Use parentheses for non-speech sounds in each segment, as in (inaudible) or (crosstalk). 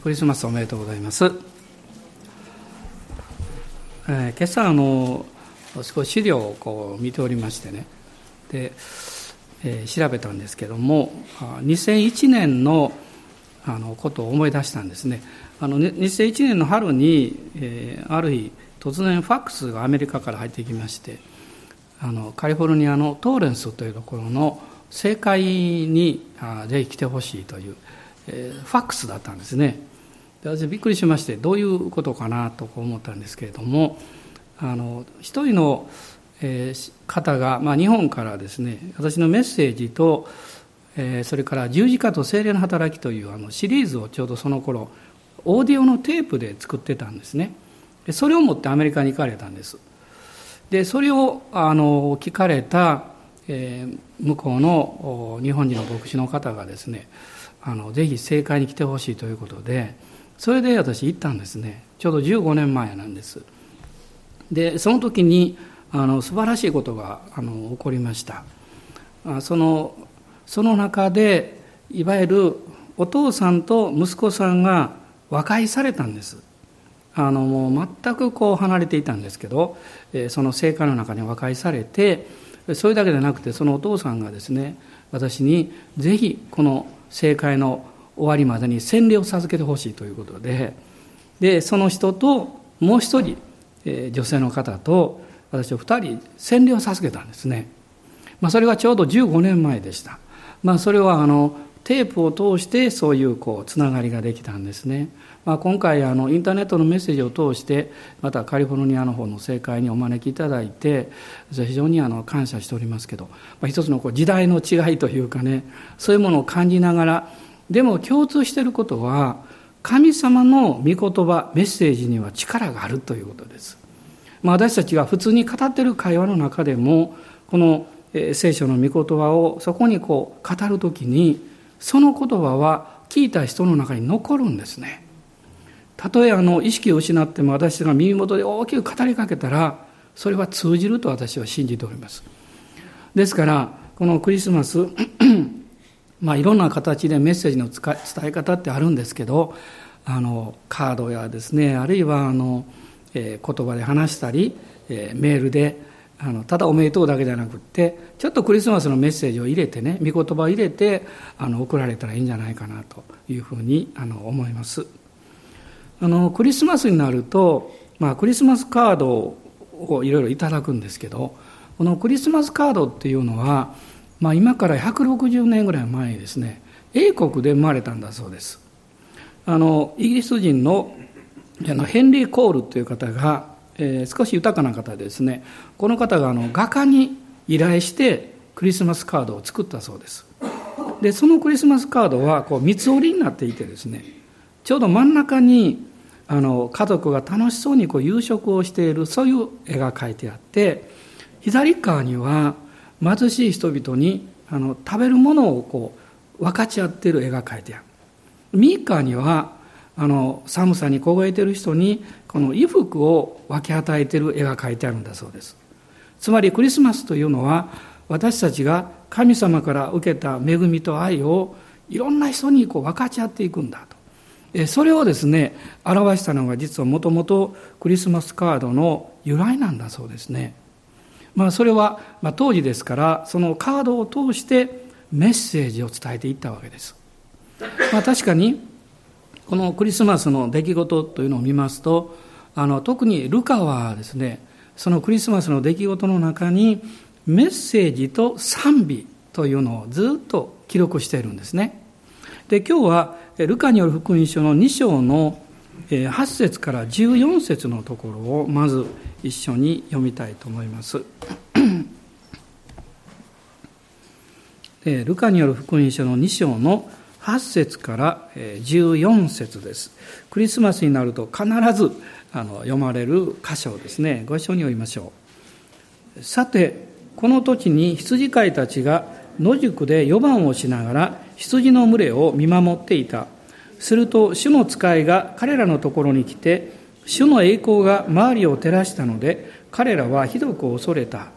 クリスマスおめでとうございます。えー、今朝あの少し資料をこう見ておりましてねで、えー、調べたんですけども2001年のあのことを思い出したんですねあの2001年の春に、えー、ある日突然ファックスがアメリカから入ってきましてあのカリフォルニアのトーレンスというところの政界にあぜひ来てほしいというえファックスだったんですね。で私びっくりしましてどういうことかなと思ったんですけれどもあの一人の、え方が、まあ、日本からですね私のメッセージと、えそれから十字架と精霊の働きというあのシリーズをちょうどその頃オーディオのテープで作ってたんですね。でそれを持ってアメリカに行かれたんです。でそれをあの聞かれた、え向こうの日本人の牧師の方がですねあのぜひ正解に来てほしいということでそれで私行ったんですね。ちょうど15年前なんです。でその時にあの素晴らしいことがあの起こりました。そのその中でいわゆるお父さんと息子さんが和解されたんです。あのもう全くこう離れていたんですけどその聖火の中に和解されてそれだけでなくてそのお父さんがですね私にぜひこの政界の終わりまでに洗礼を授けてほしいということででその人ともう一人、えー、女性の方と私は二人洗礼を授けたんですね、まあ、それがちょうど15年前でした、まあ、それはあのテープを通してそういうこうつながりができたんですね、まあ、今回あのインターネットのメッセージを通してまたカリフォルニアの方の政界にお招きいただいて非常にあの感謝しておりますけど、まあ、一つのこう時代の違いというかねそういうものを感じながらでも共通していることは神様の御言葉メッセージには力があるということです、まあ、私たちが普通に語っている会話の中でもこの聖書の御言葉をそこにこう語るときにその言葉は聞いた人の中に残るんですね。たとえあの意識を失っても私が耳元で大きく語りかけたらそれは通じると私は信じております。ですからこのクリスマス (clears throat) まあいろんな形でメッセージの伝え方ってあるんですけどあのカードやですねあるいはあの、えー、言葉で話したり、えー、メールであのただおめでとうだけじゃなくってちょっとクリスマスのメッセージを入れてね御言葉を入れてあの送られたらいいんじゃないかなというふうにあの思います。あのクリスマスになると、まあ、クリスマスカードをいろいろいただくんですけどこのクリスマスカードっていうのは、まあ、今から160年ぐらい前にですね英国で生まれたんだそうですあのイギリス人のあのヘンリー・コールという方が、えー、少し豊かな方ですね。この方があの画家に依頼してクリスマスカードを作ったそうです。でそのクリスマスカードはこう三つ折りになっていてですねちょうど真ん中にあの家族が楽しそうにこう夕食をしているそういう絵が描いてあって左側には貧しい人々にあの食べるものをこう分かち合っている絵が描いてある。右側にはあの寒さに凍えている人にこの衣服を分け与えている絵が描いてあるんだそうですつまりクリスマスというのは私たちが神様から受けた恵みと愛をいろんな人にこう分かち合っていくんだとそれをですね表したのが実はもともとクリスマスカードの由来なんだそうですね。まあ、それは、まあ、当時ですからそのカードを通してメッセージを伝えていったわけです。まあ、確かにこのクリスマスの出来事というのを見ますとあの特にルカはですねそのクリスマスの出来事の中にメッセージと賛美というのをずっと記録しているんですね。で今日はルカによる福音書の2章の8節から14節のところをまず一緒に読みたいと思います。ルカによる福音書の2章の8節から14節です。クリスマスになると必ずあの読まれる箇所ですね。ご一緒に読みましょう。さて、この土地に羊飼いたちが野宿で4番をしながら羊の群れを見守っていた。すると主の使いが彼らのところに来て、主の栄光が周りを照らしたので、彼らはひどく恐れた。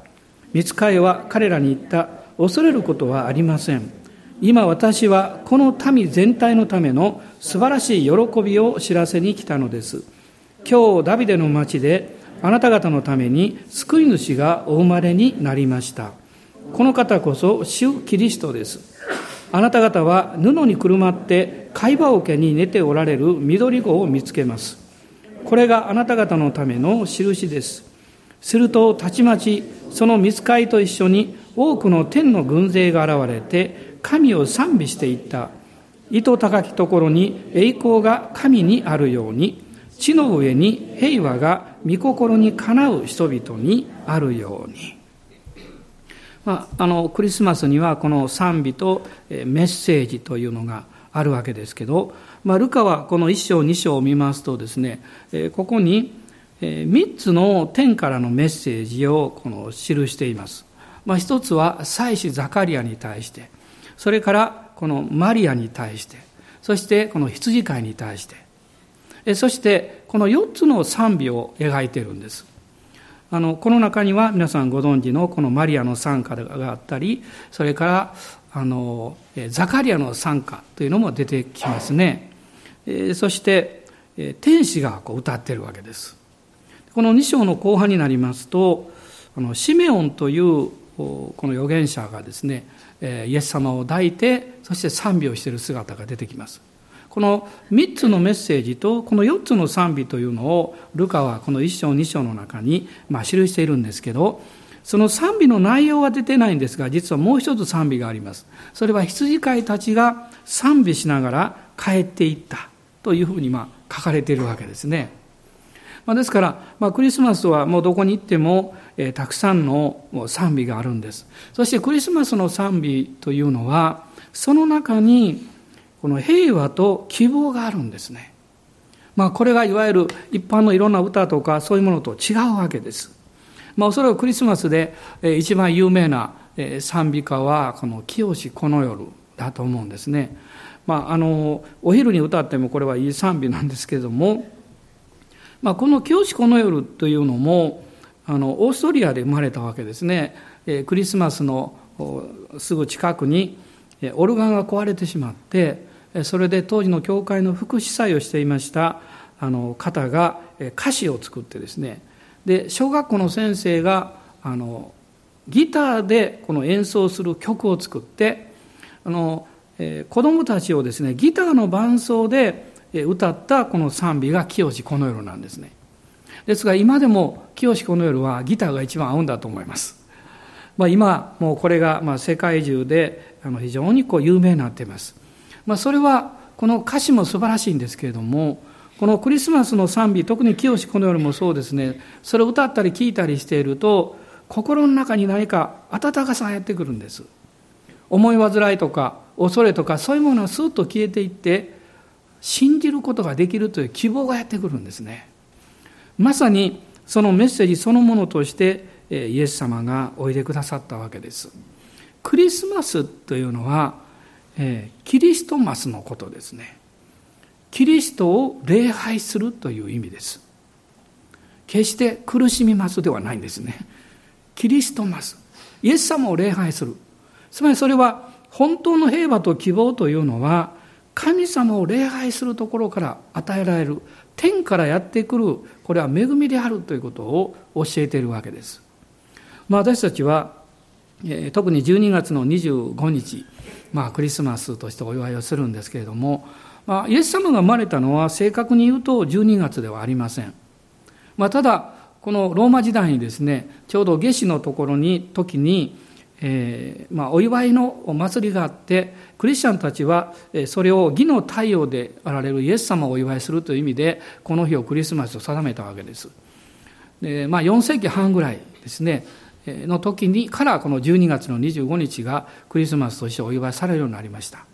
見つかいは彼らに言った。恐れることはありません。今私はこの民全体のための素晴らしい喜びを知らせに来たのです。今日ダビデの町であなた方のために救い主がお生まれになりました。この方こそ主キリストです。あなた方は布にくるまって貝羽桶に寝ておられる緑子を見つけます。これがあなた方のための印です。するとたちまちその見つかいと一緒に多くの天の軍勢が現れて神を賛美していった。糸高きところに栄光が神にあるように、地の上に平和が御心にかなう人々にあるように。まあ、あのクリスマスにはこの賛美とメッセージというのがあるわけですけど、まあ、ルカはこの1章2章を見ますとですねここに3つの天からのメッセージをこの記しています、まあ、一つは祭司ザカリアに対してそれからこのマリアに対して、そしてこの羊飼いに対して、そしてこの4つの賛美を描いているんです。あのこの中には皆さんご存知のこのマリアの賛歌があったり、それからあのザカリアの賛歌というのも出てきますね。そして天使がこう歌ってるわけです。この2章の後半になりますと、あのシメオンというこの預言者がですね、イエス様を抱いてそして賛美をしている姿が出てきます。この3つのメッセージとこの4つの賛美というのをルカはこの1章2章の中にまあ記しているんですけどその賛美の内容は出てないんですが実はもう一つ賛美があります。それは羊飼いたちが賛美しながら帰っていったというふうにまあ書かれているわけですね。まあ、ですから、まあ、クリスマスはもうどこに行っても、えー、たくさんの賛美があるんです。そしてクリスマスの賛美というのは、その中にこの平和と希望があるんですね。まあ、これがいわゆる一般のいろんな歌とかそういうものと違うわけです。まあ、おそらくクリスマスで一番有名な賛美歌はこの「清しこの夜」だと思うんですね。まあ、あのお昼に歌ってもこれはいい賛美なんですけれどもまあ、この「教師この夜」というのもあのオーストリアで生まれたわけですね。クリスマスのすぐ近くにオルガンが壊れてしまってそれで当時の教会の福祉祭をしていましたあの方が歌詞を作ってですねで小学校の先生があのギターでこの演奏する曲を作ってあの、え子どもたちをですねギターの伴奏で歌ったこの賛美が清この夜なんですね。ですが今でも清この夜はギターが一番合うんだと思います。まあ、今もうこれがまあ世界中であの非常にこう有名になっています。まあ、それはこの歌詞も素晴らしいんですけれどもこのクリスマスの賛美特に清この夜もそうですねそれを歌ったり聞いたりしていると心の中に何か温かさがやってくるんです。思い煩いとか恐れとかそういうものはスーッと消えていって信じることができるという希望がやってくるんですね。まさにそのメッセージそのものとしてイエス様がおいでくださったわけです。クリスマスというのは、キリストマスのことですね。キリストを礼拝するという意味です。決して苦しみますではないんですね。キリストマス。イエス様を礼拝する。つまりそれは本当の平和と希望というのは神様を礼拝するところから与えられる天からやってくるこれは恵みであるということを教えているわけです。まあ、私たちは、特に12月の25日、まあ、クリスマスとしてお祝いをするんですけれども、まあ、イエス様が生まれたのは正確に言うと12月ではありません。まあ、ただこのローマ時代にですねちょうど夏至のところに時にえーまあ、お祝いのお祭りがあってクリスチャンたちはそれを義の太陽であられるイエス様をお祝いするという意味でこの日をクリスマスと定めたわけです。で、まあ、4世紀半ぐらいですねの時にからこの12月の25日がクリスマスとしてお祝いされるようになりました。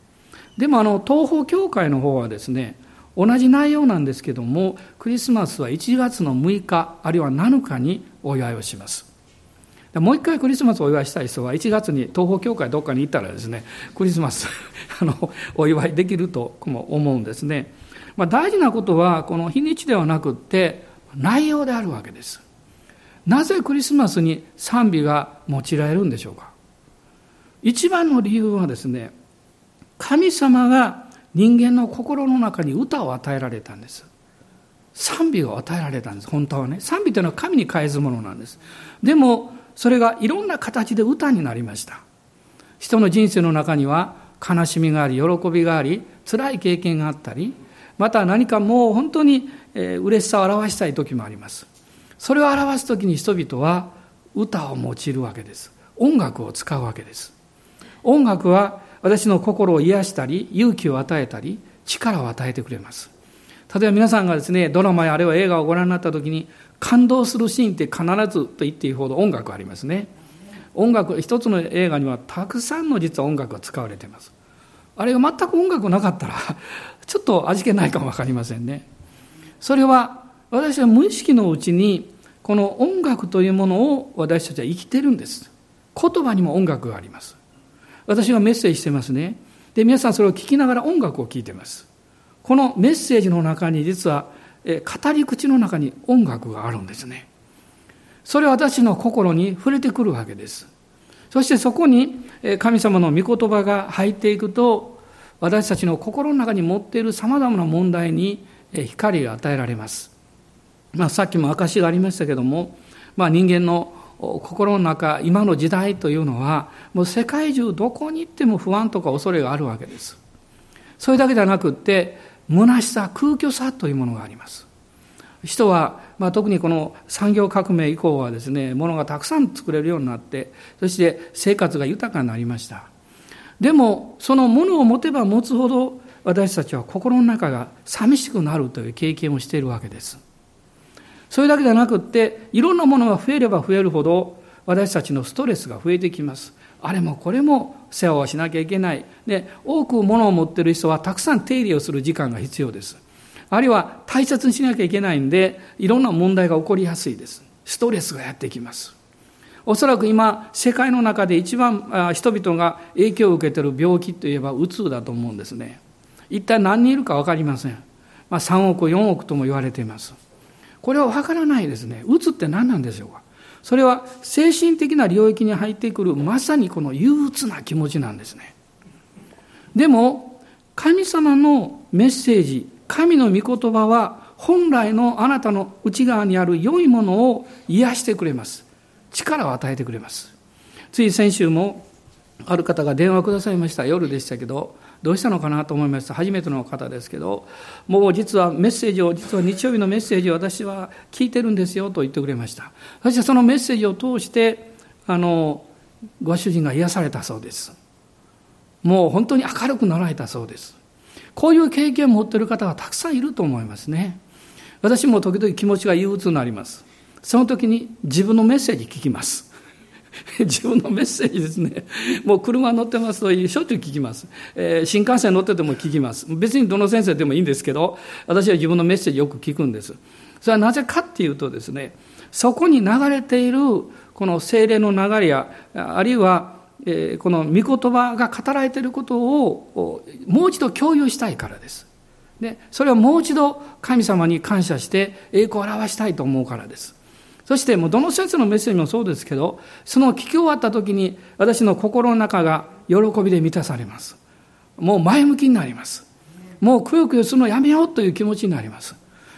でもあの東方教会の方はですね同じ内容なんですけどもクリスマスは1月の6日あるいは7日にお祝いをします。もう一回クリスマスをお祝いしたい人は1月に東方教会どっかに行ったらですねクリスマス (laughs) あのお祝いできるとも思うんですね、まあ、大事なことはこの日にちではなくって内容であるわけですなぜクリスマスに賛美が用いられるんでしょうか一番の理由はですね神様が人間の心の中に歌を与えられたんです。賛美を与えられたんです、本当はね。賛美というのは神に返すものなんです。でも、それがいろんな形で歌になりました。人の人生の中には悲しみがあり、喜びがあり、辛い経験があったり、また何かもう本当に嬉しさを表したい時もあります。それを表す時に人々は歌を用いるわけです。音楽を使うわけです。音楽は私の心を癒したり、勇気を与えたり、力を与えてくれます。例えば皆さんがですね、ドラマやあるいは映画をご覧になった時に、感動するシーンって必ずと言っていいほど音楽ありますね。音楽、一つの映画にはたくさんの実は音楽が使われています。あれが全く音楽なかったら、(laughs) ちょっと味気ないかもわかりませんね。それは、私は無意識のうちに、この音楽というものを私たちは生きてるんです。言葉にも音楽があります。私がメッセージしてますね。で、皆さんそれを聞きながら音楽を聴いてます。このメッセージの中に実は、語り口の中に音楽があるんですね。それは私の心に触れてくるわけです。そしてそこに神様の御言葉が入っていくと、私たちの心の中に持っている様々な問題に光が与えられます。まあ、さっきも証がありましたけども、まあ、人間の心の中、今の時代というのは、もう世界中どこに行っても不安とか恐れがあるわけです。それだけではなくって、虚しさ、空虚さというものがあります。人は、まあ、特にこの産業革命以降はですね、物がたくさん作れるようになって、そして生活が豊かになりました。でも、そのものを持てば持つほど、私たちは心の中が寂しくなるという経験をしているわけです。それだけではなくって、いろんなものが増えれば増えるほど、私たちのストレスが増えてきます。あれもこれも世話をしなきゃいけない。で、多く物を持っている人はたくさん手入れをする時間が必要です。あるいは大切にしなきゃいけないんで、いろんな問題が起こりやすいです。ストレスがやってきます。おそらく今、世界の中で一番人々が影響を受けている病気といえば、うつだと思うんですね。一体何人いるか分かりません。まあ、3億、4億とも言われています。これはわからないですね。うつって何なんでしょうかそれは精神的な領域に入ってくるまさにこの憂鬱な気持ちなんですね。でも、神様のメッセージ、神の御言葉は本来のあなたの内側にある良いものを癒してくれます。力を与えてくれます。つい先週もある方が電話くださいました。夜でしたけど、どうしたのかなと思いました。初めての方ですけどもう実はメッセージを実は日曜日のメッセージを私は聞いてるんですよと言ってくれました。そしてそのメッセージを通してあのご主人が癒されたそうです。もう本当に明るくなられたそうです。こういう経験を持っている方はたくさんいると思いますね。私も時々気持ちが憂鬱になります。その時に自分のメッセージ聞きます。(laughs) 自分のメッセージですね。もう車乗ってますとしょっちゅう聞きます。えー、新幹線乗ってても聞きます。別にどの先生でもいいんですけど、私は自分のメッセージよく聞くんです。それはなぜかっていうとですね、そこに流れているこの精霊の流れや、あるいは、えー、この御言葉が語られていることをもう一度共有したいからです。で、それをもう一度神様に感謝して栄光を表したいと思うからです。そしてもうどの先生のメッセージもそうですけど、その聞き終わった時に私の心の中が喜びで満たされます。もう前向きになります。もうくよくよするのやめようという気持ちになります。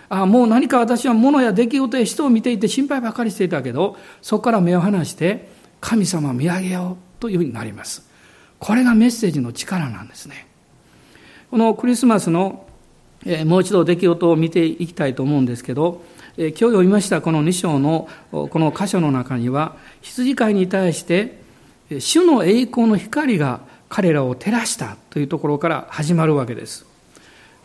ああもう何か私は物や出来事や人を見ていて心配ばかりしていたけど、そこから目を離して神様を見上げようというふうになります。これがメッセージの力なんですね。このクリスマスの、えもう一度出来事を見ていきたいと思うんですけど、今日読みましたこの2章のこの箇所の中には羊飼いに対して主の栄光の光が彼らを照らしたというところから始まるわけです。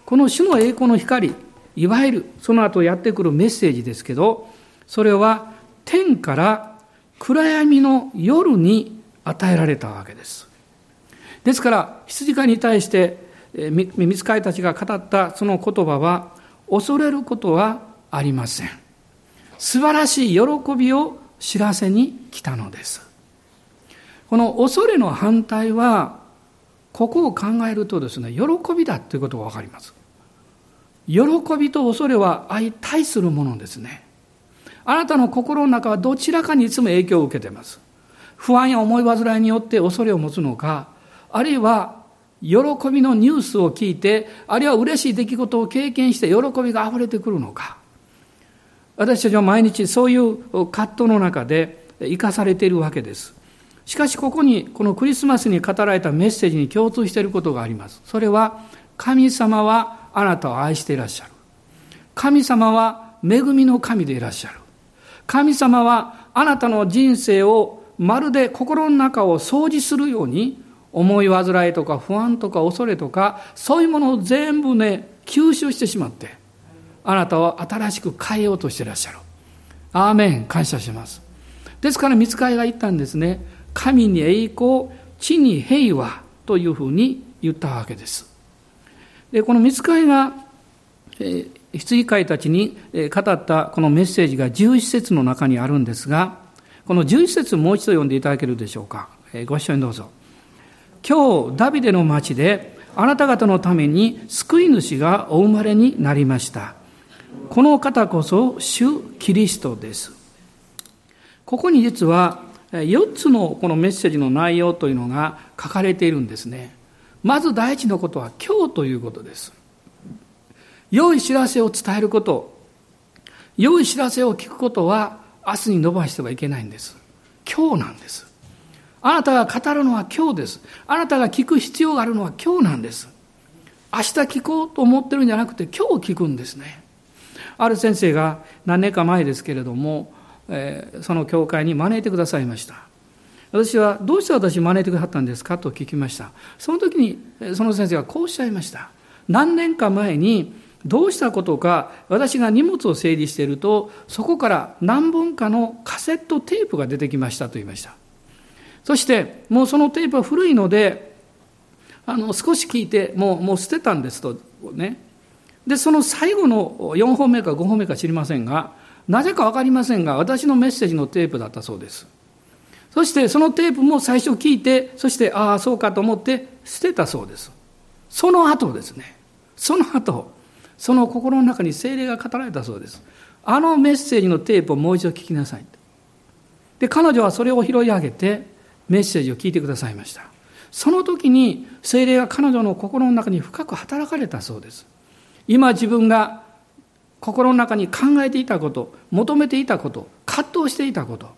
この主の栄光の光いわゆるその後やってくるメッセージですけどそれは天から暗闇の夜に与えられたわけです。ですから羊飼いに対して見つかりたちが語ったその言葉は恐れることはありません。素晴らしい喜びを知らせに来たのです。この恐れの反対は、ここを考えるとですね、喜びだということがわかります。喜びと恐れは相対するものですね。あなたの心の中はどちらかにいつも影響を受けています。不安や思い煩いによって恐れを持つのか、あるいは喜びのニュースを聞いて、あるいは嬉しい出来事を経験して喜びが溢れてくるのか。私たちは毎日そういう葛藤の中で生かされているわけです。しかしここに、このクリスマスに語られたメッセージに共通していることがあります。それは、神様はあなたを愛していらっしゃる。神様は恵みの神でいらっしゃる。神様はあなたの人生をまるで心の中を掃除するように思い煩いとか不安とか恐れとかそういうものを全部ね吸収してしまってあなたを新しく変えようとしていらっしゃるアーメン。感謝します。ですから見つかりが言ったんですね。神に栄光地に平和というふうに言ったわけです。でこの見つかりが、えー、羊飼いたちに語ったこのメッセージが11節の中にあるんですがこの11節もう一度読んでいただけるでしょうか。えご一緒にどうぞ。今日ダビデの町であなた方のために救い主がお生まれになりました。この方こそ主キリストですここに実は4つのこのメッセージの内容というのが書かれているんですねまず第一のことは今日ということです良い知らせを伝えること良い知らせを聞くことは明日に伸ばしてはいけないんです今日なんですあなたが語るのは今日です。あなたが聞く必要があるのは今日なんです。明日聞こうと思ってるんじゃなくて今日聞くんですね。ある先生が何年か前ですけれども、えー、その教会に招いてくださいました。私は、どうして私招いてくださったんですか？と聞きました。その時に、その先生がこうおっしゃいました。何年か前に、どうしたことか、私が荷物を整理していると、そこから何本かのカセットテープが出てきましたと言いました。そしてもうそのテープは古いのであの少し聞いてもうもう捨てたんですとねでその最後の4本目か5本目か知りませんがなぜか分かりませんが私のメッセージのテープだったそうです。そしてそのテープも最初聞いてそしてああそうかと思って捨てたそうです。その後ですね。その後その心の中に精霊が語られたそうです。あのメッセージのテープをもう一度聞きなさい。で彼女はそれを拾い上げてメッセージを聞いてくださいました。その時に精霊が彼女の心の中に深く働かれたそうです。今自分が心の中に考えていたこと求めていたこと葛藤していたこと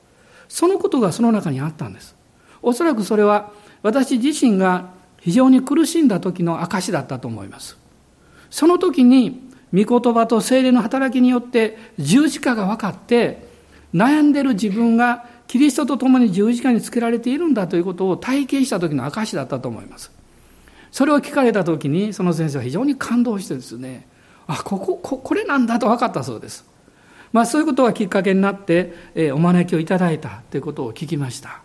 そのことがその中にあったんですおそらくそれは私自身が非常に苦しんだ時の証だったと思いますその時に御言葉と精霊の働きによって十字架が分かって悩んでる自分がキリストと共に十字架につけられているんだということを体験した時の証だったと思います。それを聞かれた時にその先生は非常に感動してですね、あ、ここ、ここれなんだと分かったそうです。まあそういうことがきっかけになって、えー、お招きをいただいたということを聞きました。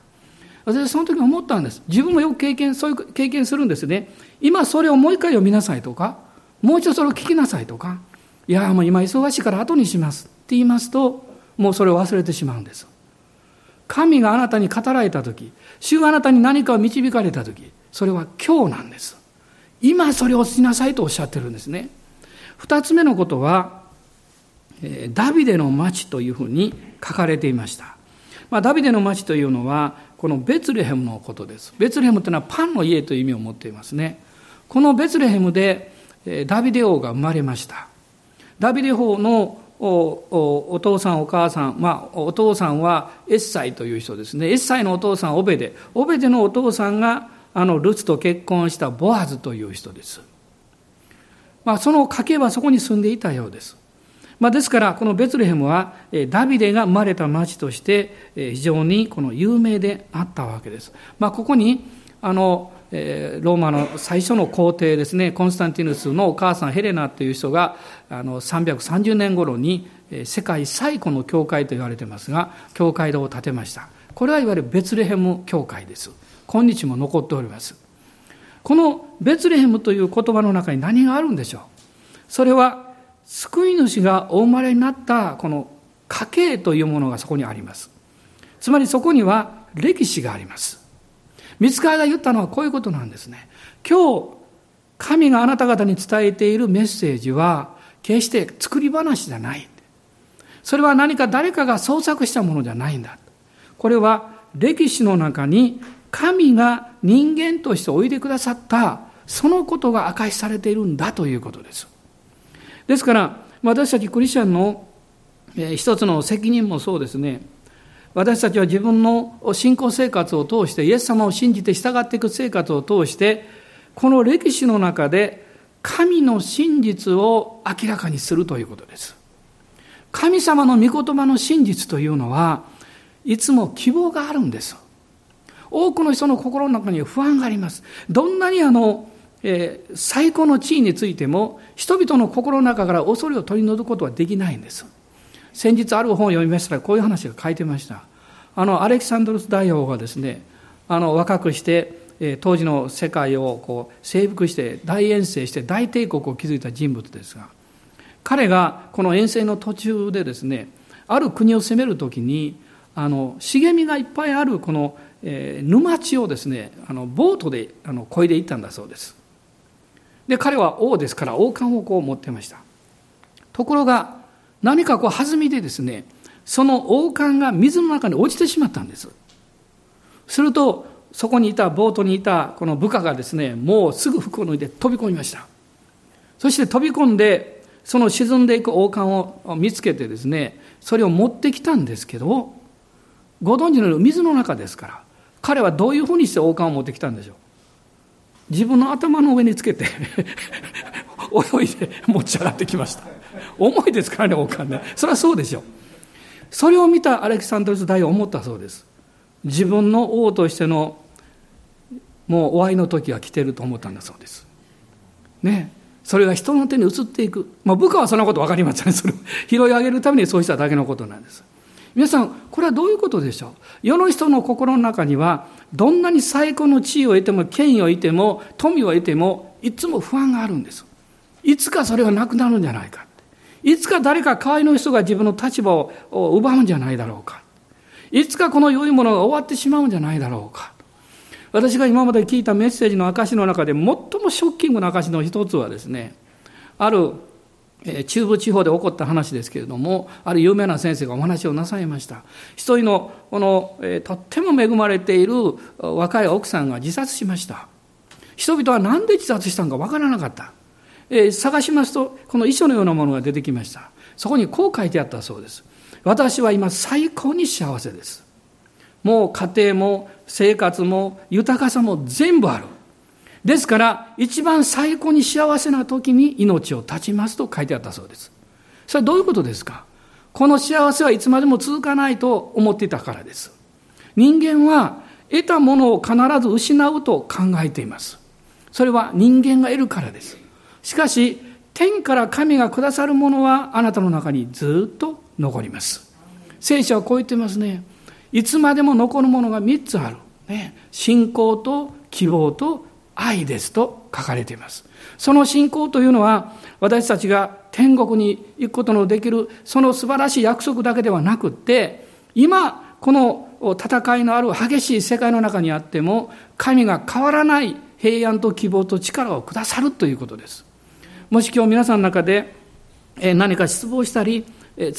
私はその時思ったんです。自分もよく経験、そういう経験するんですね。今それをもう一回読みなさいとか、もう一度それを聞きなさいとか、いや、もう今忙しいから後にしますって言いますと、もうそれを忘れてしまうんです。神があなたに語られた時主があなたに何かを導かれた時それは今日なんです。今それをしなさいとおっしゃってるんですね。二つ目のことはダビデの町というふうに書かれていました、まあ、ダビデの町というのはこのベツレヘムのことです。ベツレヘムというのはパンの家という意味を持っていますね。このベツレヘムでダビデ王が生まれました。ダビデ王のおお父さんお母さん、まあ、お父さんはエッサイという人ですね。エッサイのお父さんオベデ。オベデのお父さんがあのルツと結婚したボアズという人です、まあ、その家系はそこに住んでいたようです、まあ、ですからこのベツレヘムはダビデが生まれた町として非常にこの有名であったわけです、まあ、ここにあのローマの最初の皇帝ですねコンスタンティヌスのお母さんヘレナという人があの330年頃に世界最古の教会と言われてますが教会堂を建てました。これはいわゆるベツレヘム教会です。今日も残っておりますこのベツレヘムという言葉の中に何があるんでしょうそれは救い主がお生まれになったこの家系というものがそこにありますつまりそこには歴史があります見つかが言ったのはこういうことなんですね。今日、神があなた方に伝えているメッセージは、決して作り話じゃない。それは何か誰かが創作したものじゃないんだ。これは歴史の中に神が人間としておいでくださったそのことが明かしされているんだということです。ですから、私たちクリスチャンの一つの責任もそうですね。私たちは自分の信仰生活を通して、イエス様を信じて従っていく生活を通して、この歴史の中で神の真実を明らかにするということです。神様の御言葉の真実というのは、いつも希望があるんです。多くの人の心の中には不安があります。どんなにあの、えー、最高の地位についても、人々の心の中から恐れを取り除くことはできないんです。先日ある本を読みましたら、こういう話が書いてました。あの、アレキサンドロス大王がですね、あの、若くして、え、当時の世界をこう征服して大遠征して大帝国を築いた人物ですが、彼がこの遠征の途中でですね、ある国を攻めるときに、あの茂みがいっぱいあるこの、えー、沼地をですねあのボートであの漕いでいったんだそうです。で彼は王ですから王冠をこう持ってました。ところが何かこう弾みでですねその王冠が水の中に落ちてしまったんです。するとそこにいたボートにいたこの部下がですねもうすぐ服を脱いで飛び込みました。そして飛び込んでその沈んでいく王冠を見つけてですねそれを持ってきたんですけどご存知のように水の中ですから彼はどういうふうにして王冠を持ってきたんでしょう？自分の頭の上につけて (laughs) 泳いで持ち上がってきました。重いですからね王冠ね。それはそうでしょう。それを見たアレキサンドロス大王思ったそうです。自分の王としてのもう終わりの時が来てると思ったんだそうです。ね。それが人の手に移っていく、まあ、部下はそんなこと分かりません。それを拾い上げるためにそうしただけのことなんです。皆さん、これはどういうことでしょう？世の人の心の中には、どんなに最高の地位を得ても、権威を得ても、富を得ても、いつも不安があるんです。いつかそれがなくなるんじゃないか。いつか誰か代わりの人が自分の立場を奪うんじゃないだろうか。いつかこの良いものが終わってしまうんじゃないだろうか。私が今まで聞いたメッセージの証の中で最もショッキングな証の一つはですね、ある中部地方で起こった話ですけれども、ある有名な先生がお話をなさいました。一人の、この、えとっても恵まれている若い奥さんが自殺しました。人々は何で自殺したのかわからなかった。え、探しますと、この遺書のようなものが出てきました。そこにこう書いてあったそうです。私は今最高に幸せです。もう家庭も生活も豊かさも全部ある。ですから、一番最高に幸せな時に命を絶ちますと書いてあったそうです。それはどういうことですか？この幸せはいつまでも続かないと思っていたからです。人間は得たものを必ず失うと考えています。それは人間が得るからです。しかし、天から神がくださるものはあなたの中にずっと残ります。聖書はこう言ってますね。いつまでも残るものが3つある。ね、信仰と希望と愛ですと書かれています。その信仰というのは、私たちが天国に行くことのできる、その素晴らしい約束だけではなくって、今、この戦いのある激しい世界の中にあっても、神が変わらない平安と希望と力をくださるということです。もし今日皆さんの中で何か失望したり、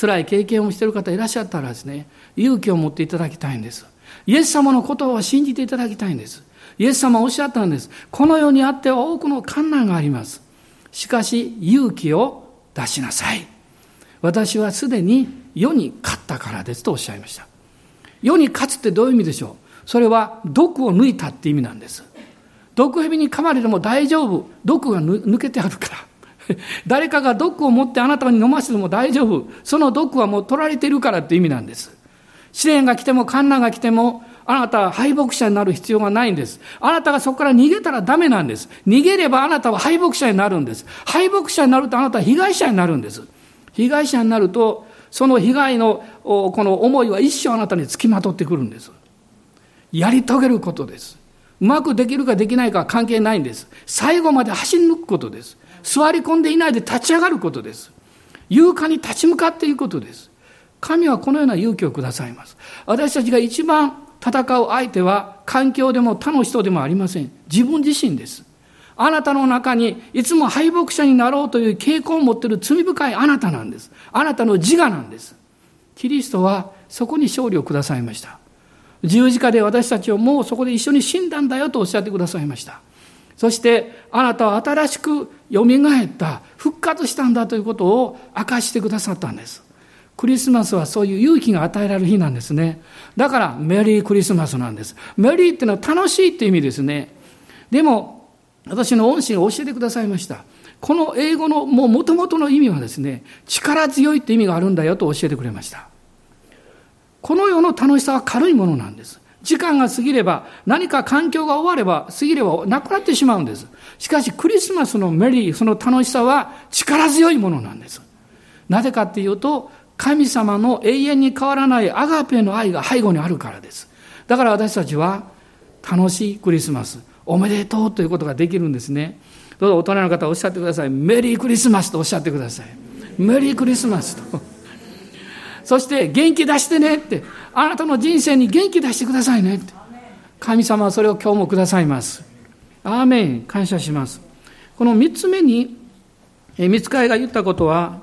辛い経験をしている方いらっしゃったらですね、勇気を持っていただきたいんです。イエス様のことを信じていただきたいんです。イエス様おっしゃったんです。この世にあっては多くの困難があります。しかし、勇気を出しなさい。私はすでに世に勝ったからですとおっしゃいました。世に勝つってどういう意味でしょう？それは毒を抜いたって意味なんです。毒蛇に噛まれても大丈夫。毒が抜けてあるから。(laughs) 誰かが毒を持ってあなたに飲ませても大丈夫。その毒はもう取られているからって意味なんです。試練が来ても困難が来てもあなたは敗北者になる必要がないんです。あなたがそこから逃げたらダメなんです。逃げればあなたは敗北者になるんです。敗北者になるとあなたは被害者になるんです。被害者になると、その被害のこの思いは一生あなたにつきまとってくるんです。やり遂げることです。うまくできるかできないかは関係ないんです。最後まで走り抜くことです。座り込んでいないで立ち上がることです。勇敢に立ち向かっていくことです。神はこのような勇気をくださいます。私たちが一番戦う相手は環境でも他の人でもありません。自分自身です。あなたの中にいつも敗北者になろうという傾向を持っている罪深いあなたなんです。あなたの自我なんです。キリストはそこに勝利をくださいました。十字架で私たちをもうそこで一緒に死んだんだよとおっしゃってくださいました。そしてあなたは新しく蘇った復活したんだということを明かしてくださったんですクリスマスはそういう勇気が与えられる日なんですね。だからメリークリスマスなんです。メリーっていうのは楽しいって意味ですね。でも私の恩師が教えてくださいました。この英語のもう元々の意味はですね力強いって意味があるんだよと教えてくれました。この世の楽しさは軽いものなんです。時間が過ぎれば、何か環境が終われば、過ぎればなくなってしまうんです。しかし、クリスマスのメリー、その楽しさは力強いものなんです。なぜかっていうと、神様の永遠に変わらないアガペの愛が背後にあるからです。だから私たちは、楽しいクリスマス、おめでとうということができるんですね。どうぞ大人の方おっしゃってください。メリークリスマスとおっしゃってください。メリークリスマスと。(laughs) そして元気出してねって、あなたの人生に元気出してくださいねって。神様はそれを今日もくださいます。アーメン、感謝します。この三つ目に、え見つかいが言ったことは、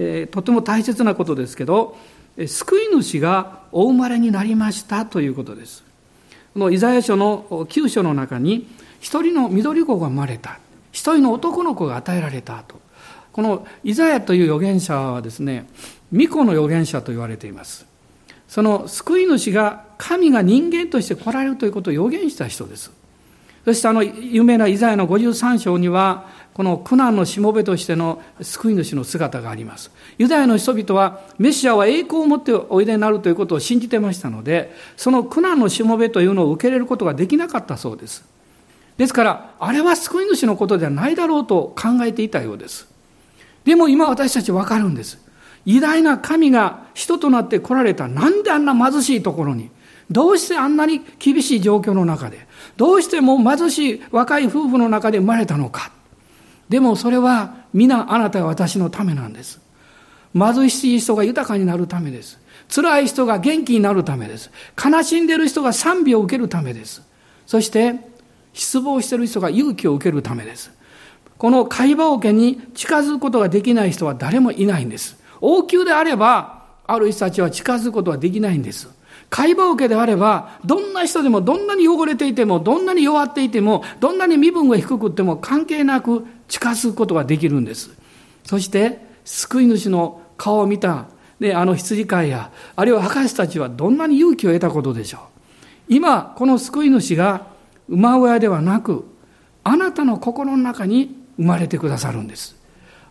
えー、とても大切なことですけど、救い主がお生まれになりましたということです。このイザヤ書の9章の中に、一人の緑子が生まれた。一人の男の子が与えられたと。このイザヤという預言者はですね、巫女の預言者と言われています。その救い主が神が人間として来られるということを予言した人です。そしてあの有名なイザヤの53章には、この苦難のしもべとしての救い主の姿があります。ユダヤの人々はメシアは栄光を持っておいでになるということを信じてましたので、その苦難のしもべというのを受け入れることができなかったそうです。ですから、あれは救い主のことではないだろうと考えていたようです。でも今私たちわかるんです。偉大な神が人となって来られた。なんであんな貧しいところに？どうしてあんなに厳しい状況の中で？どうしても貧しい若い夫婦の中で生まれたのか？でもそれは皆あなたが私のためなんです。貧しい人が豊かになるためです。辛い人が元気になるためです。悲しんでいる人が賛美を受けるためです。そして、失望している人が勇気を受けるためです。この会話桶に近づくことができない人は誰もいないんです。王宮であれば、ある人たちは近づくことはできないんです。会話受けであれば、どんな人でも、どんなに汚れていても、どんなに弱っていても、どんなに身分が低くっても関係なく近づくことができるんです。そして、救い主の顔を見た、ね、あの羊飼いや、あるいは博士たちはどんなに勇気を得たことでしょう。今、この救い主が馬小屋ではなく、あなたの心の中に生まれてくださるんです。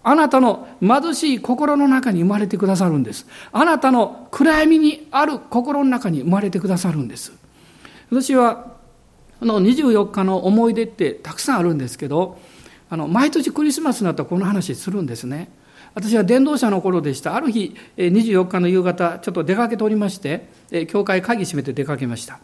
あなたの貧しい心の中に生まれてくださるんです。あなたの暗闇にある心の中に生まれてくださるんです。私は、あの24日の思い出ってたくさんあるんですけど、あの、毎年クリスマスになったらこの話するんですね。私は伝道者の頃でした。ある日、24日の夕方、ちょっと出かけておりまして、教会鍵閉めて出かけました。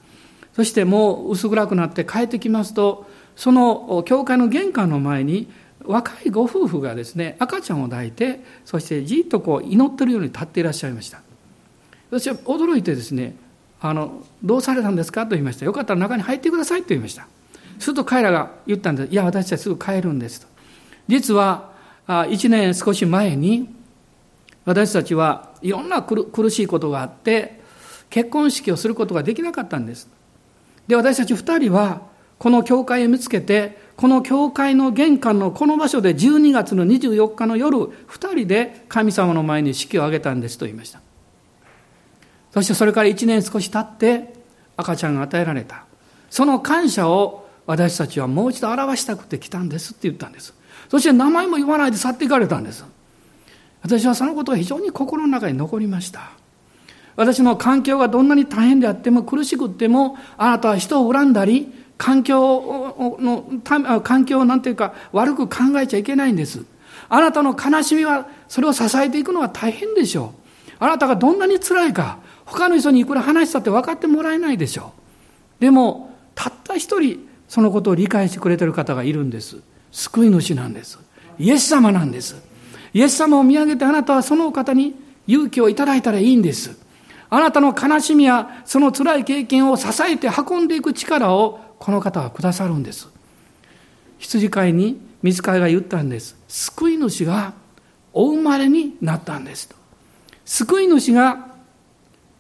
そしてもう薄暗くなって帰ってきますと、その教会の玄関の前に若いご夫婦がですね赤ちゃんを抱いてそしてじっとこう祈ってるように立っていらっしゃいました。私は驚いてですねあのどうされたんですか？と言いました。よかったら中に入ってくださいと言いました。すると彼らが言ったんです。いや私たちすぐ帰るんですと。実は1年少し前に私たちはいろんな苦しいことがあって結婚式をすることができなかったんです。で私たち2人はこの教会を見つけてこの教会の玄関のこの場所で12月の24日の夜、2人で神様の前に式を挙げたんですと言いました。そしてそれから1年少し経って赤ちゃんが与えられた。その感謝を私たちはもう一度表したくて来たんですって言ったんです。そして名前も言わないで去っていかれたんです。私はそのことが非常に心の中に残りました。私の環境がどんなに大変であっても苦しくってもあなたは人を恨んだり環境の、環境をなんていうか悪く考えちゃいけないんです。あなたの悲しみは、それを支えていくのは大変でしょう。あなたがどんなに辛いか、他の人にいくら話したって分かってもらえないでしょう。でも、たった一人、そのことを理解してくれてる方がいるんです。救い主なんです。イエス様なんです。イエス様を見上げてあなたはその方に勇気をいただいたらいいんです。あなたの悲しみやその辛い経験を支えて運んでいく力をこの方はくださるんです。羊飼いに水飼いが言ったんです。救い主がお生まれになったんですと。救い主が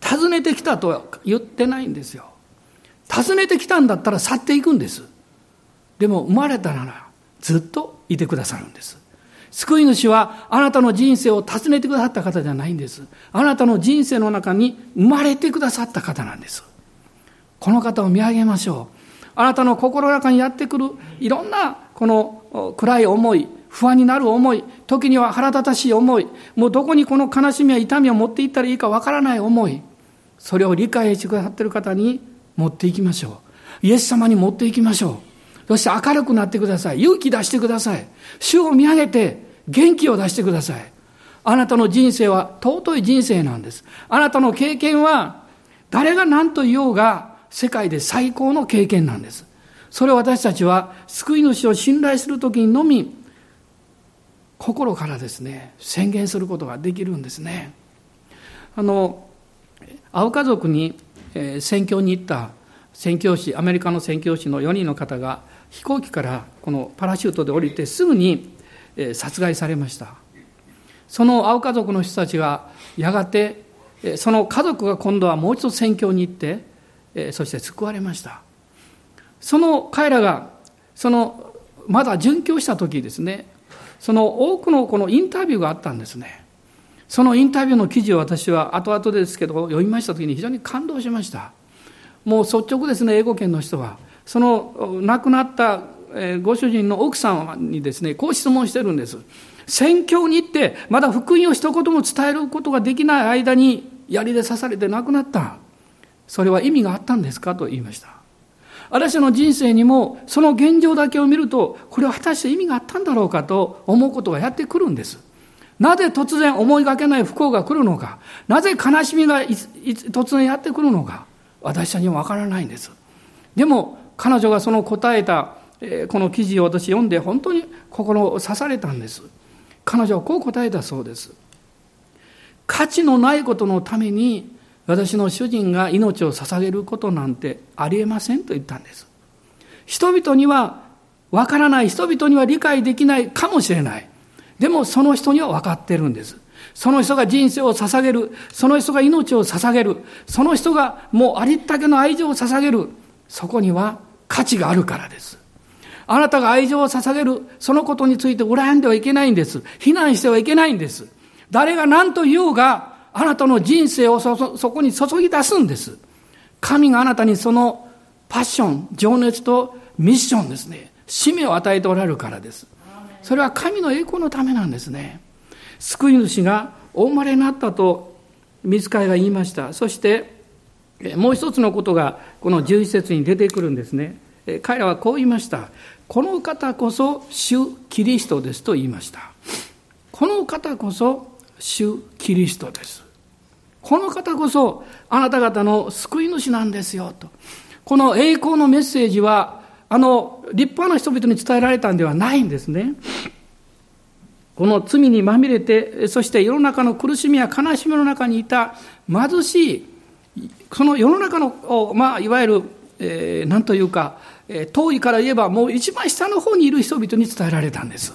訪ねてきたとは言ってないんですよ。訪ねてきたんだったら去っていくんです。でも生まれたならずっといてくださるんです。救い主はあなたの人生を訪ねてくださった方じゃないんです。あなたの人生の中に生まれてくださった方なんです。この方を見上げましょう。あなたの心の中にやってくるいろんなこの暗い思い、不安になる思い、時には腹立たしい思い、もうどこにこの悲しみや痛みを持っていったらいいかわからない思い、それを理解してくださっている方に持っていきましょう。イエス様に持っていきましょう。そして明るくなってください。勇気出してください。主を見上げて元気を出してください。あなたの人生は尊い人生なんです。あなたの経験は誰が何と言おうが世界で最高の経験なんです。それを私たちは救い主を信頼するときにのみ心からですね、宣言することができるんですね。あの、青家族に、えー、宣教に行った宣教師、アメリカの宣教師の4人の方が飛行機からこのパラシュートで降りてすぐに殺害されましたその青家族の人たちがやがてその家族が今度はもう一度宣教に行ってそして救われました。その彼らがそのまだ殉教した時ですね。その多くのこのインタビューがあったんですね。そのインタビューの記事を私は後々ですけど読みました時に非常に感動しました。もう率直ですね英語圏の人は。その亡くなったご主人の奥さんにですね、こう質問してるんです。宣教に行って、まだ福音を一言も伝えることができない間に、槍で刺されて亡くなった。それは意味があったんですかと言いました。私の人生にも、その現状だけを見ると、これは果たして意味があったんだろうかと思うことがやってくるんです。なぜ突然思いがけない不幸が来るのか。なぜ悲しみが突然やってくるのか。私たちにはわからないんです。でも、彼女がその答えたこの記事を私読んで本当に心を刺されたんです。彼女はこう答えたそうです。価値のないことのために私の主人が命を捧げることなんてありえませんと言ったんです。人々にはわからない、人々には理解できないかもしれない。でもその人には分かってるんです。その人が人生を捧げる、その人が命を捧げる、その人がもうありったけの愛情を捧げる、そこには価値があるからです。あなたが愛情を捧げる、そのことについて恨んではいけないんです。非難してはいけないんです。誰が何と言おうが、あなたの人生をそそこに注ぎ出すんです。神があなたにそのパッション、情熱とミッションですね。使命を与えておられるからです。それは神の栄光のためなんですね。救い主がお生まれになったと、見つかいが言いました。そして、もう一つのことが、この11節に出てくるんですね。彼らはこう言いました。この方こそ主キリストですと言いました。この方こそ主キリストです。この方こそあなた方の救い主なんですよと。この栄光のメッセージは、あの、立派な人々に伝えられたんではないんですね。この罪にまみれて、そして世の中の苦しみや悲しみの中にいた貧しい、その世の中の、まあ、いわゆる、えー、なんというか、遠いから言えばもう一番下の方にいる人々に伝えられたんです。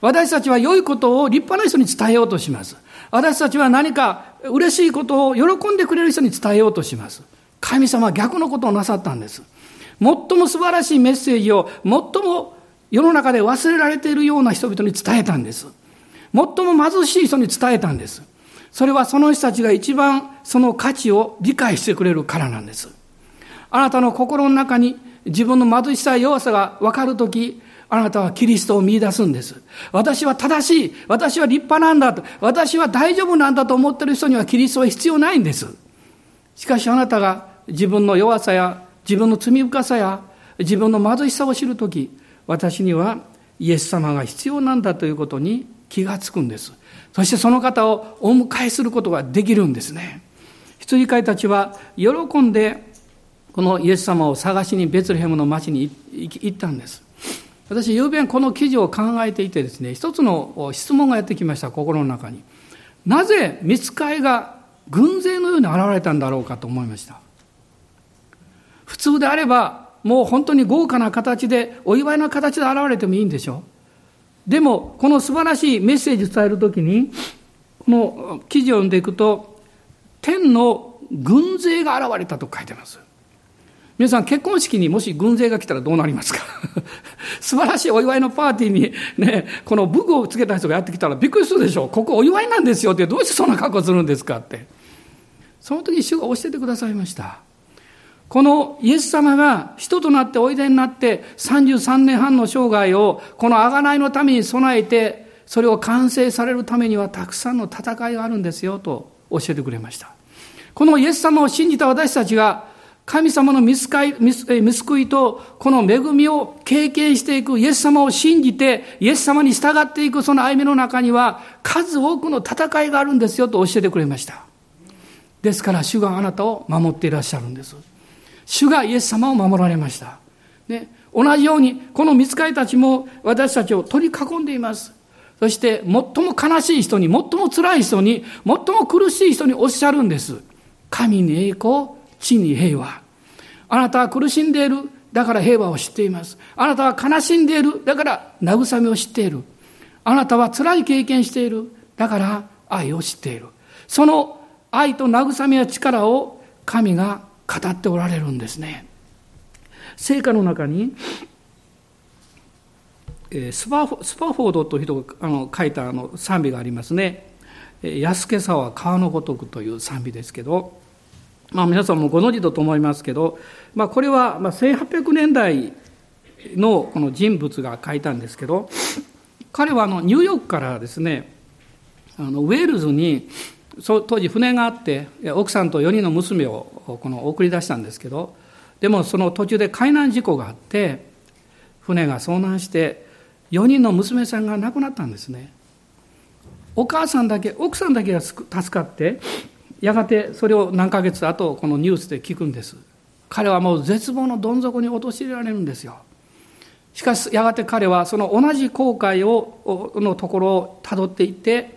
私たちは良いことを立派な人に伝えようとします。私たちは何か嬉しいことを喜んでくれる人に伝えようとします。神様は逆のことをなさったんです。最も素晴らしいメッセージを最も世の中で忘れられているような人々に伝えたんです。最も貧しい人に伝えたんです。それはその人たちが一番その価値を理解してくれるからなんです。あなたの心の中に自分の貧しさ、弱さが分かるとき、あなたはキリストを見出すんです。私は正しい。私は立派なんだと。私は大丈夫なんだと思っている人にはキリストは必要ないんです。しかしあなたが自分の弱さや自分の罪深さや自分の貧しさを知るとき、私にはイエス様が必要なんだということに気がつくんです。そしてその方をお迎えすることができるんですね。羊飼いたちは喜んでこのイエス様を探しにベツレヘムの町に行ったんです。私、ゆうべこの記事を考えていてですね、一つの質問がやってきました、心の中に。なぜ見つかいが軍勢のように現れたんだろうかと思いました。普通であれば、もう本当に豪華な形で、お祝いの形で現れてもいいんでしょう。でも、この素晴らしいメッセージ伝えるときに、この記事を読んでいくと、天の軍勢が現れたと書いてます。皆さん結婚式にもし軍勢が来たらどうなりますか？(laughs) 素晴らしいお祝いのパーティーにね、この武具をつけた人がやってきたらびっくりするでしょう。ここお祝いなんですよってどうしてそんな格好するんですかって。その時主が教えてくださいました。このイエス様が人となっておいでになって33年半の生涯をこの贖いのために備えてそれを完成されるためにはたくさんの戦いがあるんですよと教えてくれました。このイエス様を信じた私たちが神様の見救いとこの恵みを経験していくイエス様を信じてイエス様に従っていくその歩みの中には数多くの戦いがあるんですよと教えてくれました。ですから主があなたを守っていらっしゃるんです。主がイエス様を守られました。ね、同じようにこの見つかりたちも私たちを取り囲んでいます。そして最も悲しい人に、最も辛い人に、最も苦しい人におっしゃるんです。神に栄光、地に平和。あなたは苦しんでいる。だから平和を知っています。あなたは悲しんでいる。だから慰めを知っている。あなたは辛い経験している。だから愛を知っている。その愛と慰めや力を神が語っておられるんですね。聖歌の中に、スパフスパフォードという人が書いたあの賛美がありますね。安家さは川のごとくという賛美ですけど、まあ、皆さんもご存知だと思いますけど、まあ、これは1800年代のこの人物が書いたんですけど彼はあのニューヨークからですねあのウェールズに当時船があって奥さんと4人の娘をこの送り出したんですけどでもその途中で海難事故があって船が遭難して4人の娘さんが亡くなったんですね。お母さんだけ奥さんだけが助かってやがてそれを何ヶ月後このニュースで聞くんです彼はもう絶望のどん底に陥れられるんですよしかしやがて彼はその同じ後悔をのところをたどっていって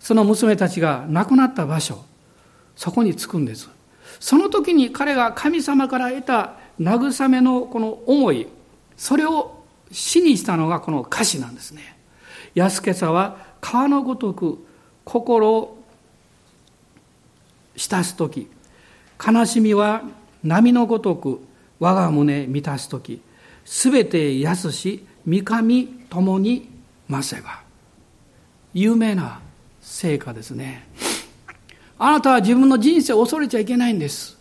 その娘たちが亡くなった場所、そこに着くんです。その時に彼が神様から得た慰めのこの思い、それを死にしたのがこの歌詞なんですね。安けさは川のごとく心を浸す時、悲しみは波のごとく我が胸満たす時、すべて安し、三上ともに増せば。有名な成果ですね。あなたは自分の人生を恐れちゃいけないんです。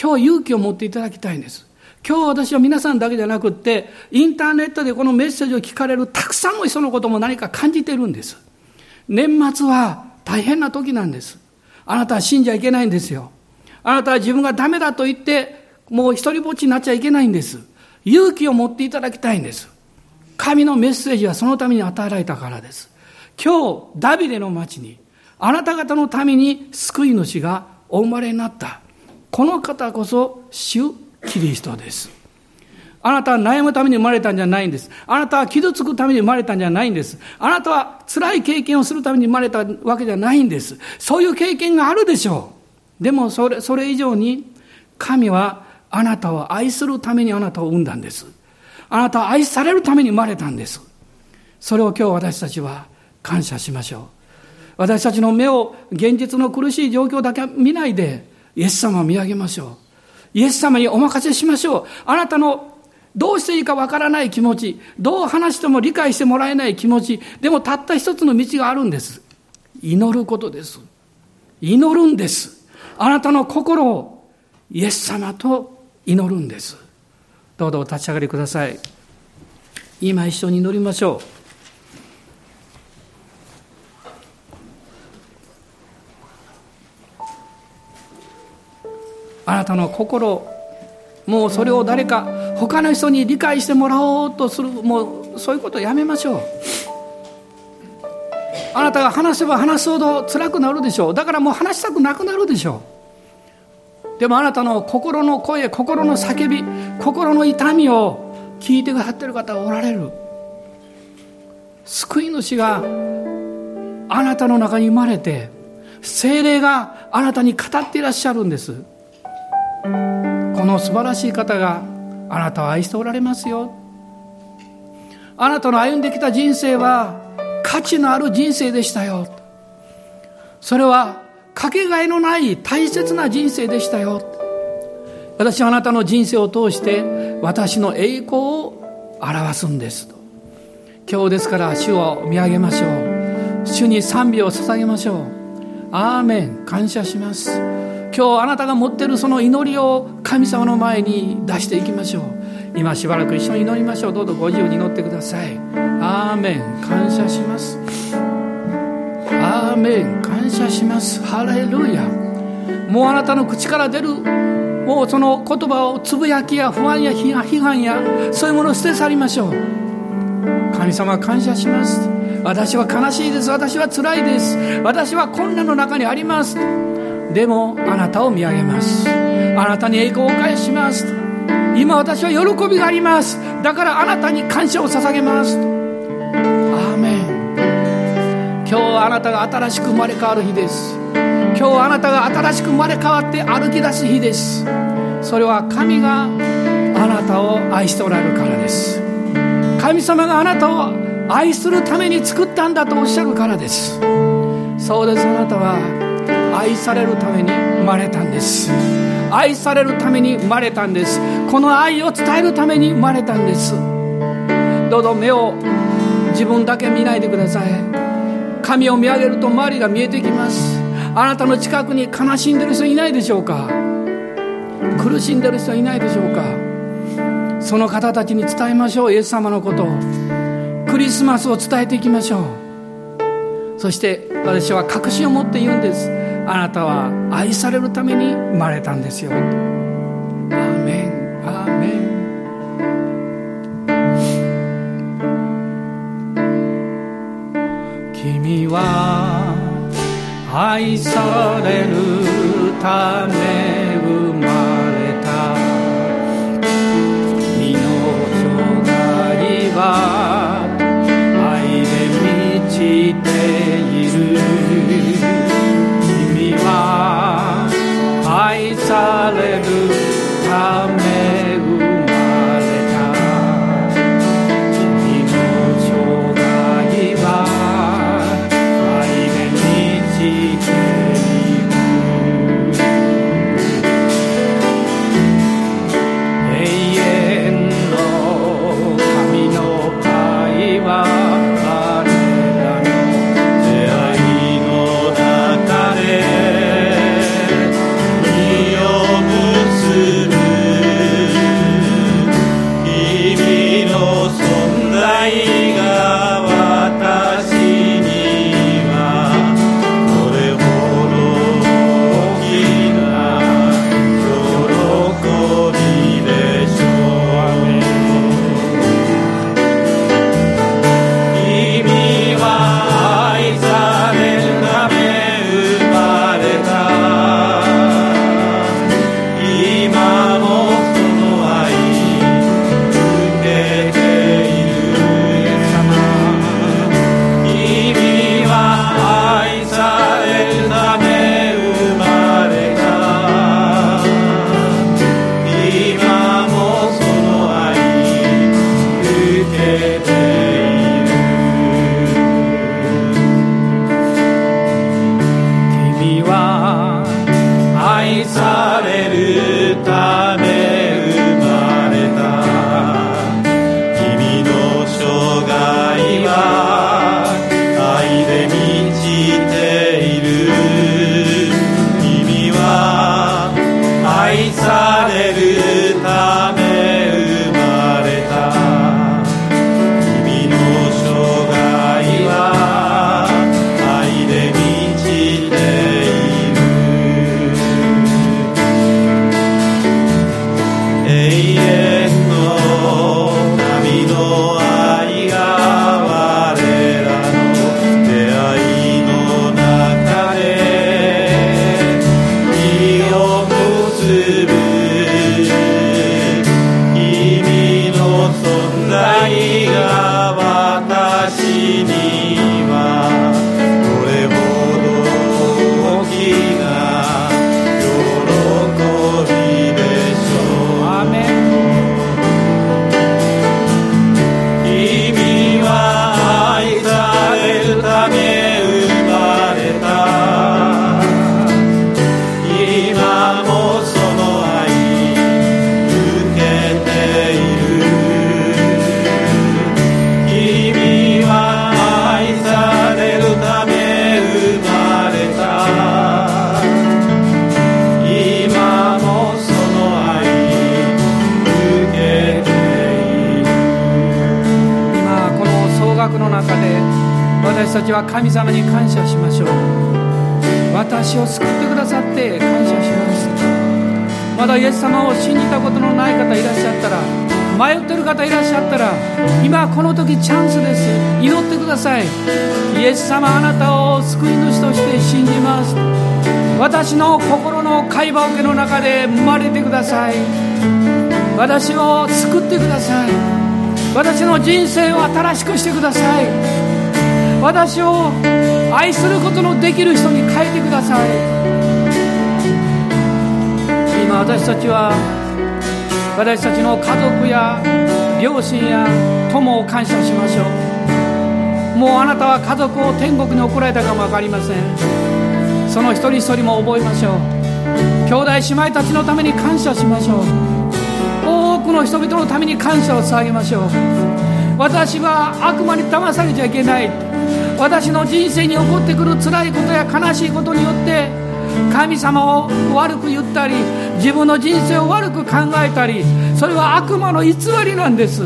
今日勇気を持っていただきたいんです。今日私は皆さんだけじゃなくって、インターネットでこのメッセージを聞かれるたくさんの人のことも何か感じているんです。年末は大変な時なんです。あなたは死んじゃいけないんですよ。あなたは自分がダメだと言って、もう一人ぼっちになっちゃいけないんです。勇気を持っていただきたいんです。神のメッセージはそのために与えられたからです。今日、ダビデの町に、あなた方のために救い主がお生まれになった。この方こそ、主キリストです。あなたは悩むために生まれたんじゃないんです。あなたは傷つくために生まれたんじゃないんです。あなたは辛い経験をするために生まれたわけじゃないんです。そういう経験があるでしょう。でもそれ、それ以上に、神はあなたを愛するためにあなたを産んだんです。あなたは愛されるために生まれたんです。それを今日私たちは感謝しましょう。私たちの目を現実の苦しい状況だけ見ないで、イエス様を見上げましょう。イエス様にお任せしましょう。あなたのどうしていいかわからない気持ち、どう話しても理解してもらえない気持ち、でもたった一つの道があるんです。祈ることです。祈るんです。あなたの心をイエス様と祈るんです。どうぞお立ち上がりください。今一緒に祈りましょう。あなたの心もうそれを誰か他の人に理解してもらおうとするもうそういうことをやめましょう。あなたが話せば話すほど辛くなるでしょう。だからもう話したくなくなるでしょう。でもあなたの心の声心の叫び心の痛みを聞いてくださってる方がおられる。救い主があなたの中に生まれて精霊があなたに語っていらっしゃるんです。この素晴らしい方があなたを愛しておられますよ。あなたの歩んできた人生は価値のある人生でしたよ。それはかけがえのない大切な人生でしたよ。私はあなたの人生を通して私の栄光を表すんです。今日ですから主を見上げましょう。主に賛美を捧げましょう。アーメン。感謝します。今日あなたが持ってるその祈りを神様の前に出していきましょう。今しばらく一緒に祈りましょう。どうぞご自由に祈ってください。アーメン。感謝します。アーメン。感謝します。ハレルヤ。もうあなたの口から出る。もうその言葉をつぶやきや不安や批判やそういうものを捨て去りましょう。神様感謝します。私は悲しいです。私は辛いです。私は困難の中にあります。でもあなたを見上げます。あなたに栄光をお返します。今私は喜びがあります。だからあなたに感謝を捧げます。アーメン。今日はあなたが新しく生まれ変わる日です。今日はあなたが新しく生まれ変わって歩き出す日です。それは神があなたを愛しておられるからです。神様があなたを愛するために作ったんだとおっしゃるからです。そうですあなたは。愛されるために生まれたんです。愛されるために生まれたんです。この愛を伝えるために生まれたんです。どうぞ目を自分だけ見ないでください。神を見上げると周りが見えてきます。あなたの近くに悲しんでる人いないでしょうか。苦しんでる人いないでしょうか。その方たちに伝えましょう。イエス様のことを。クリスマスを伝えていきましょう。そして私は確信を持って言うんです。あなたは愛されるために生まれたんですよ。アーメン。アーメン。君は愛されるためちは神様に感謝しましょう。私を救ってくださって感謝します。まだイエス様を信じたことのない方いらっしゃったら迷ってる方いらっしゃったら今この時チャンスです。祈ってください。イエス様あなたを救い主として信じます。私の心の会話桶の中で生まれてください。私を救ってください。私の人生を新しくしてください。私を愛することのできる人に変えてください。今私たちは私たちの家族や両親や友を感謝しましょう。もうあなたは家族を天国に送られたかも分かりません。その一人一人も覚えましょう。兄弟姉妹たちのために感謝しましょう。多くの人々のために感謝を捧げましょう。私は悪魔に騙されちゃいけない。私の人生に起こってくる辛いことや悲しいことによって神様を悪く言ったり自分の人生を悪く考えたりそれは悪魔の偽りなんです。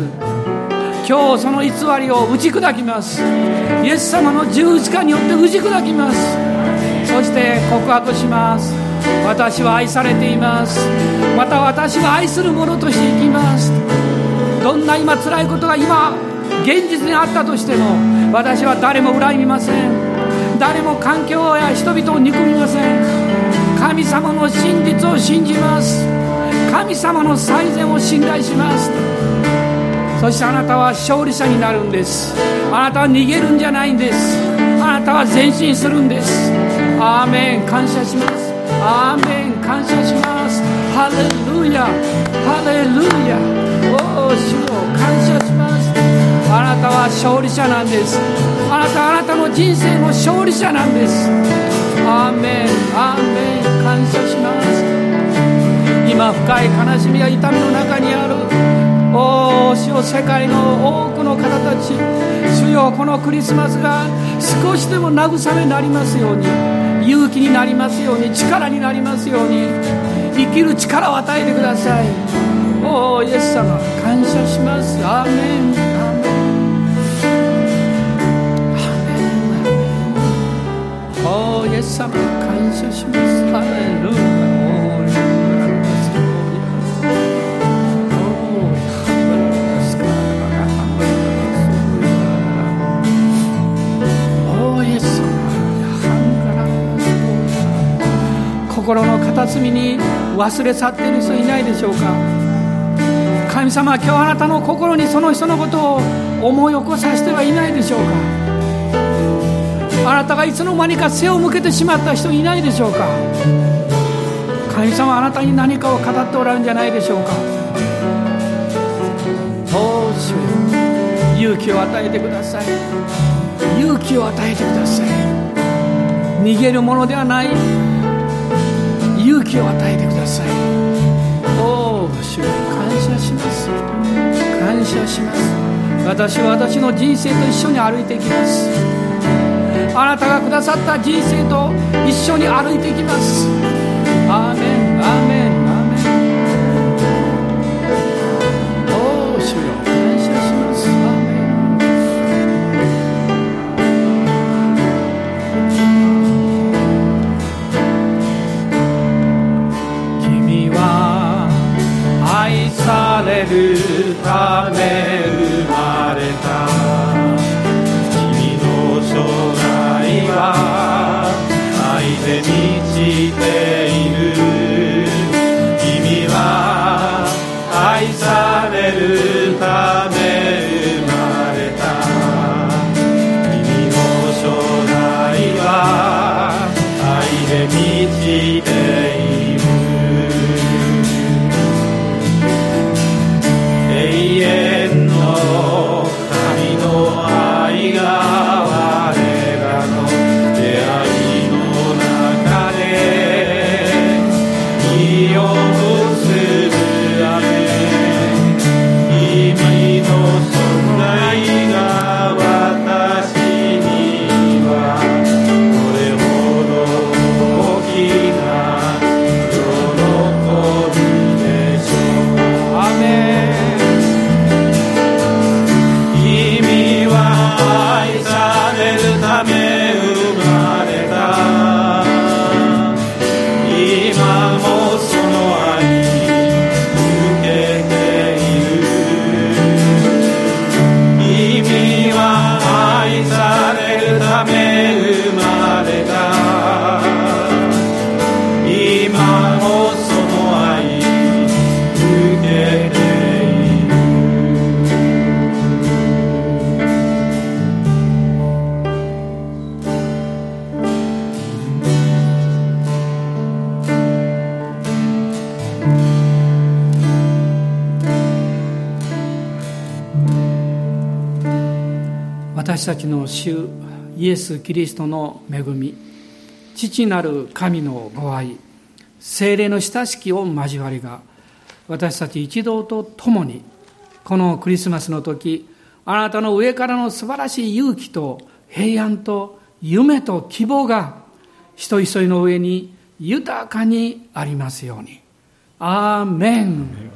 今日その偽りを打ち砕きます。イエス様の十字架によって打ち砕きます。そして告白します。私は愛されています。また私は愛する者として生きます。どんな今辛いことが今現実にあったとしても私は誰も恨みません。誰も環境や人々を憎みません。神様の真実を信じます。神様の最善を信頼します。そしてあなたは勝利者になるんです。あなたは逃げるんじゃないんです。あなたは前進するんです。アーメン。感謝します。アーメン。感謝します。ハレルヤ。ハレルヤ。おお主を感謝します。なたは勝利者なんです。あなたあなたの人生の勝利者なんです。アーメンアーメン。感謝します。今深い悲しみや痛みの中にある。おお主よ世界の多くの方たち。主よこのクリスマスが少しでも慰めになりますように。勇気になりますように。力になりますように。生きる力を与えてください。おおイエス様。感謝します。アーメン。おイエス様感謝しますハレルヤ心の片隅に忘れ去っている人いないでしょうか神様は今日あなたの心にその人のことを思い起こさせてはいないでしょうかあなたがいつの間にか背を向けてしまった人いないでしょうか？神様あなたに何かを語っておられるんじゃないでしょうか？おお主勇気を与えてください。勇気を与えてください。逃げるものではない。勇気を与えてください。おお主感謝します。感謝します。私は私の人生と一緒に歩いていきます。あなたがくださった人生と一緒に歩いていきます。アーメンアーメンアーメン。おお主よ感謝します。アーメン。君は愛されるため。イエス・キリストの恵み父なる神のご愛精霊の親しきを交わりが私たち一同と共にこのクリスマスの時あなたの上からの素晴らしい勇気と平安と夢と希望が人一人の上に豊かにありますように。アーメン